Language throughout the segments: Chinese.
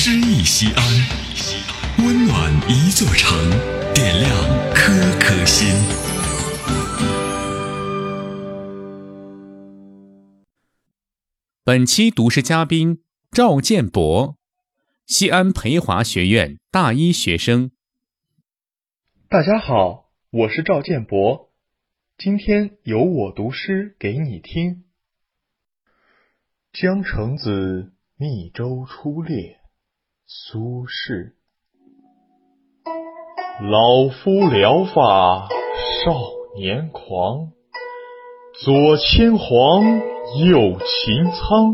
诗意西安，温暖一座城，点亮颗颗心。本期读诗嘉宾赵建博，西安培华学院大一学生。大家好，我是赵建博，今天由我读诗给你听。江城子，密州出猎，苏轼。老夫聊发少年狂，左牵黄，右擎苍，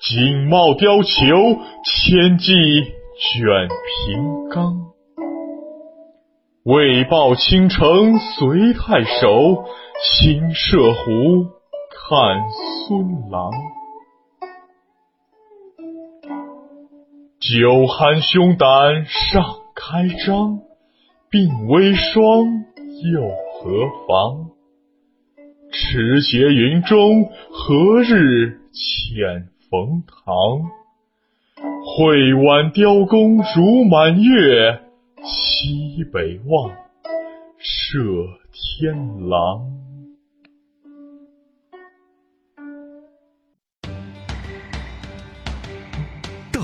锦帽貂裘，千骑卷平冈。为报倾城随太守，亲射虎，看孙郎。酒酣胸胆尚开张，鬓微霜又何妨？持节云中，何日遣冯唐？会挽雕弓如满月，西北望，射天狼。